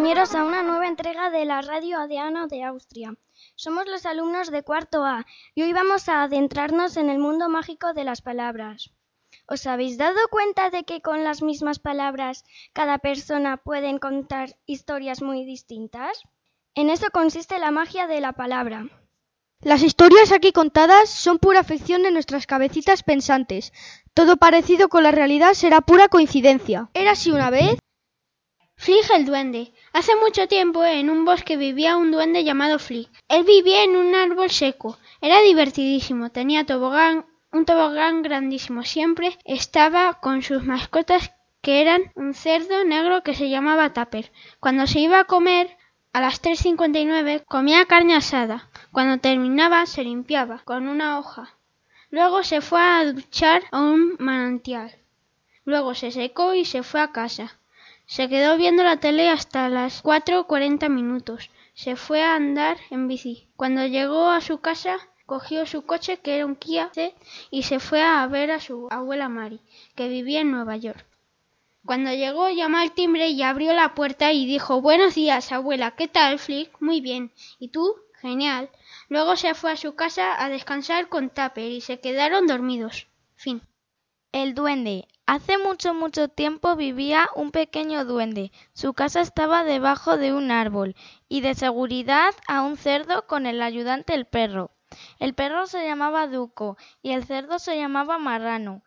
compañeros a una nueva entrega de la Radio Adeano de Austria. Somos los alumnos de cuarto A y hoy vamos a adentrarnos en el mundo mágico de las palabras. ¿Os habéis dado cuenta de que con las mismas palabras cada persona puede contar historias muy distintas? En eso consiste la magia de la palabra. Las historias aquí contadas son pura ficción de nuestras cabecitas pensantes. Todo parecido con la realidad será pura coincidencia. Era así una vez Flick el duende. Hace mucho tiempo en un bosque vivía un duende llamado Flick. Él vivía en un árbol seco. Era divertidísimo. Tenía tobogán, un tobogán grandísimo. Siempre estaba con sus mascotas que eran un cerdo negro que se llamaba Tapper. Cuando se iba a comer, a las 3.59 comía carne asada. Cuando terminaba se limpiaba con una hoja. Luego se fue a duchar a un manantial. Luego se secó y se fue a casa. Se quedó viendo la tele hasta las cuatro cuarenta minutos. Se fue a andar en bici. Cuando llegó a su casa, cogió su coche, que era un Kia y se fue a ver a su abuela Mari, que vivía en Nueva York. Cuando llegó, llamó al timbre y abrió la puerta y dijo Buenos días, abuela. ¿Qué tal, Flick? Muy bien. ¿Y tú? Genial. Luego se fue a su casa a descansar con Tapper y se quedaron dormidos. Fin. El duende. Hace mucho, mucho tiempo vivía un pequeño duende. Su casa estaba debajo de un árbol y de seguridad a un cerdo con el ayudante el perro. El perro se llamaba Duco y el cerdo se llamaba Marrano.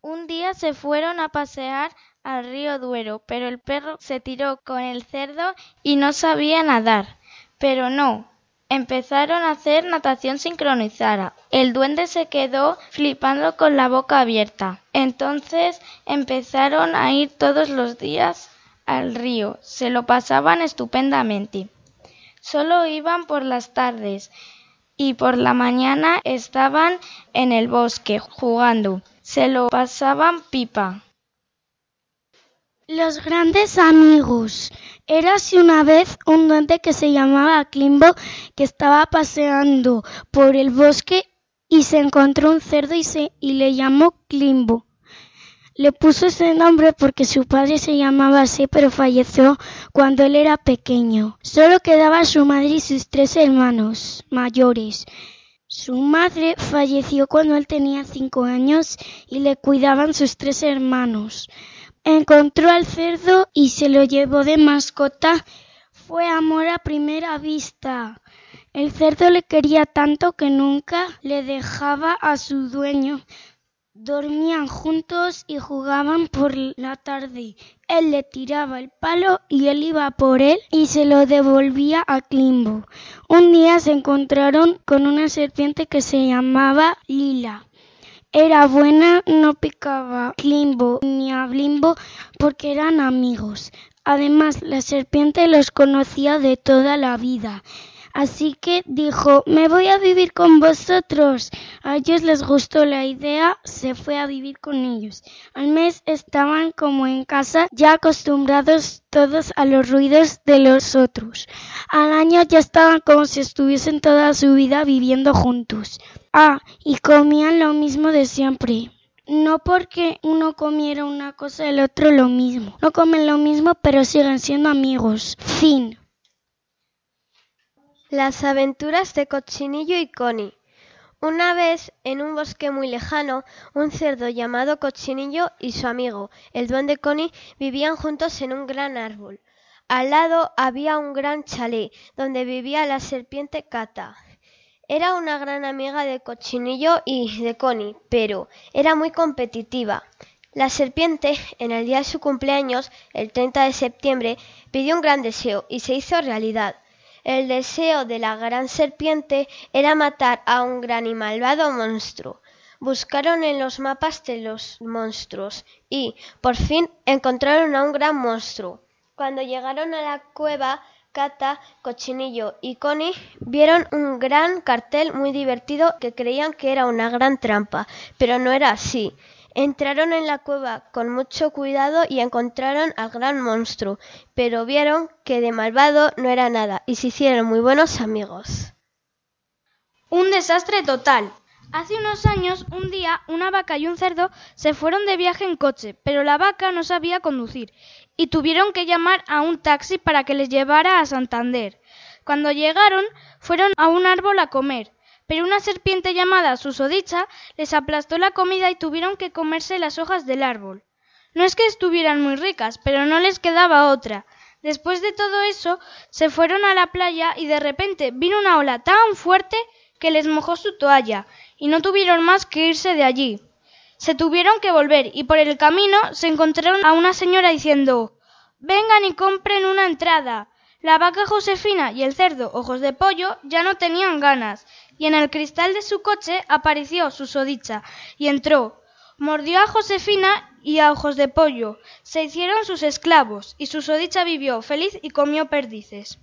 Un día se fueron a pasear al río Duero, pero el perro se tiró con el cerdo y no sabía nadar. Pero no, Empezaron a hacer natación sincronizada. El duende se quedó flipando con la boca abierta. Entonces empezaron a ir todos los días al río. Se lo pasaban estupendamente. Solo iban por las tardes y por la mañana estaban en el bosque jugando. Se lo pasaban pipa. Los grandes amigos. Érase una vez un duende que se llamaba Climbo que estaba paseando por el bosque y se encontró un cerdo y, se, y le llamó Climbo. Le puso ese nombre porque su padre se llamaba así, pero falleció cuando él era pequeño. Solo quedaba su madre y sus tres hermanos mayores. Su madre falleció cuando él tenía cinco años y le cuidaban sus tres hermanos. Encontró al cerdo y se lo llevó de mascota. Fue amor a primera vista. El cerdo le quería tanto que nunca le dejaba a su dueño. Dormían juntos y jugaban por la tarde. Él le tiraba el palo y él iba por él y se lo devolvía a Climbo. Un día se encontraron con una serpiente que se llamaba Lila. Era buena, no picaba Climbo ni a Blimbo porque eran amigos. Además, la serpiente los conocía de toda la vida. Así que dijo, me voy a vivir con vosotros. A ellos les gustó la idea, se fue a vivir con ellos. Al mes estaban como en casa, ya acostumbrados todos a los ruidos de los otros. Al año ya estaban como si estuviesen toda su vida viviendo juntos. Ah, y comían lo mismo de siempre. No porque uno comiera una cosa el otro lo mismo. No comen lo mismo pero siguen siendo amigos. Fin. Las aventuras de Cochinillo y Connie. Una vez, en un bosque muy lejano, un cerdo llamado Cochinillo y su amigo, el duende Connie, vivían juntos en un gran árbol. Al lado había un gran chalet, donde vivía la serpiente Cata. Era una gran amiga de Cochinillo y de Connie, pero era muy competitiva. La serpiente, en el día de su cumpleaños, el 30 de septiembre, pidió un gran deseo y se hizo realidad. El deseo de la gran serpiente era matar a un gran y malvado monstruo. Buscaron en los mapas de los monstruos y, por fin, encontraron a un gran monstruo. Cuando llegaron a la cueva, Cata, Cochinillo y Connie vieron un gran cartel muy divertido que creían que era una gran trampa, pero no era así. Entraron en la cueva con mucho cuidado y encontraron al gran monstruo, pero vieron que de malvado no era nada y se hicieron muy buenos amigos. Un desastre total. Hace unos años, un día, una vaca y un cerdo se fueron de viaje en coche, pero la vaca no sabía conducir y tuvieron que llamar a un taxi para que les llevara a Santander. Cuando llegaron, fueron a un árbol a comer, pero una serpiente llamada susodicha les aplastó la comida y tuvieron que comerse las hojas del árbol. No es que estuvieran muy ricas, pero no les quedaba otra. Después de todo eso, se fueron a la playa y de repente vino una ola tan fuerte que les mojó su toalla, y no tuvieron más que irse de allí. Se tuvieron que volver y por el camino se encontraron a una señora diciendo Vengan y compren una entrada. La vaca Josefina y el cerdo Ojos de Pollo ya no tenían ganas, y en el cristal de su coche apareció su sodicha, y entró. Mordió a Josefina y a Ojos de Pollo. Se hicieron sus esclavos, y su sodicha vivió feliz y comió perdices.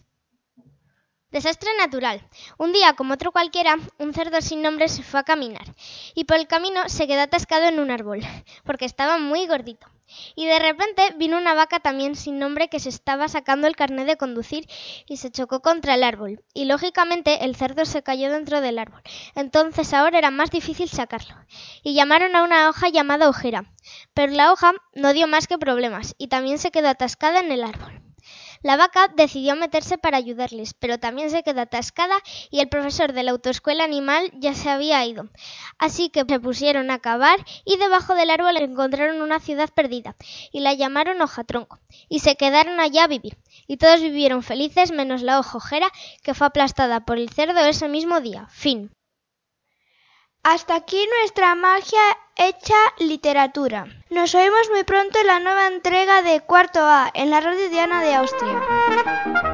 Desastre natural. Un día, como otro cualquiera, un cerdo sin nombre se fue a caminar y por el camino se quedó atascado en un árbol, porque estaba muy gordito. Y de repente vino una vaca también sin nombre que se estaba sacando el carnet de conducir y se chocó contra el árbol. Y lógicamente el cerdo se cayó dentro del árbol. Entonces ahora era más difícil sacarlo. Y llamaron a una hoja llamada ojera. Pero la hoja no dio más que problemas y también se quedó atascada en el árbol. La vaca decidió meterse para ayudarles, pero también se quedó atascada y el profesor de la autoescuela animal ya se había ido. Así que se pusieron a cavar y debajo del árbol encontraron una ciudad perdida y la llamaron hojatronco y se quedaron allá a vivir. Y todos vivieron felices menos la hojojera que fue aplastada por el cerdo ese mismo día. Fin. Hasta aquí nuestra magia hecha literatura. Nos oímos muy pronto en la nueva entrega de Cuarto A en la Radio Diana de Austria.